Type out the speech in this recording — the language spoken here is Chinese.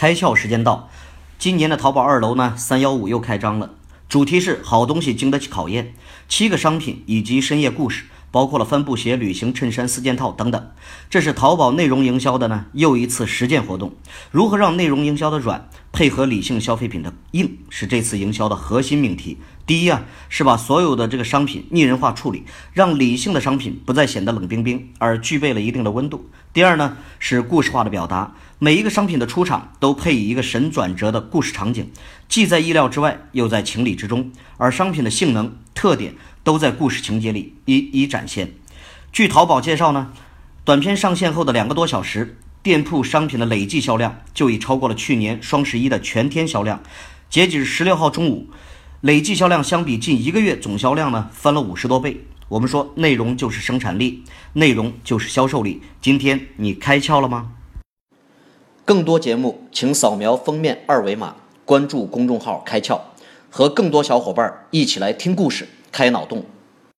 开窍时间到，今年的淘宝二楼呢，三幺五又开张了，主题是好东西经得起考验，七个商品以及深夜故事，包括了帆布鞋、旅行衬衫四件套等等。这是淘宝内容营销的呢又一次实践活动。如何让内容营销的软配合理性消费品的硬，是这次营销的核心命题。第一啊，是把所有的这个商品拟人化处理，让理性的商品不再显得冷冰冰，而具备了一定的温度。第二呢，是故事化的表达，每一个商品的出场都配以一个神转折的故事场景，既在意料之外，又在情理之中，而商品的性能特点都在故事情节里一一展现。据淘宝介绍呢，短片上线后的两个多小时，店铺商品的累计销量就已超过了去年双十一的全天销量。截止十六号中午。累计销量相比近一个月总销量呢，翻了五十多倍。我们说内容就是生产力，内容就是销售力。今天你开窍了吗？更多节目，请扫描封面二维码，关注公众号“开窍”，和更多小伙伴一起来听故事、开脑洞。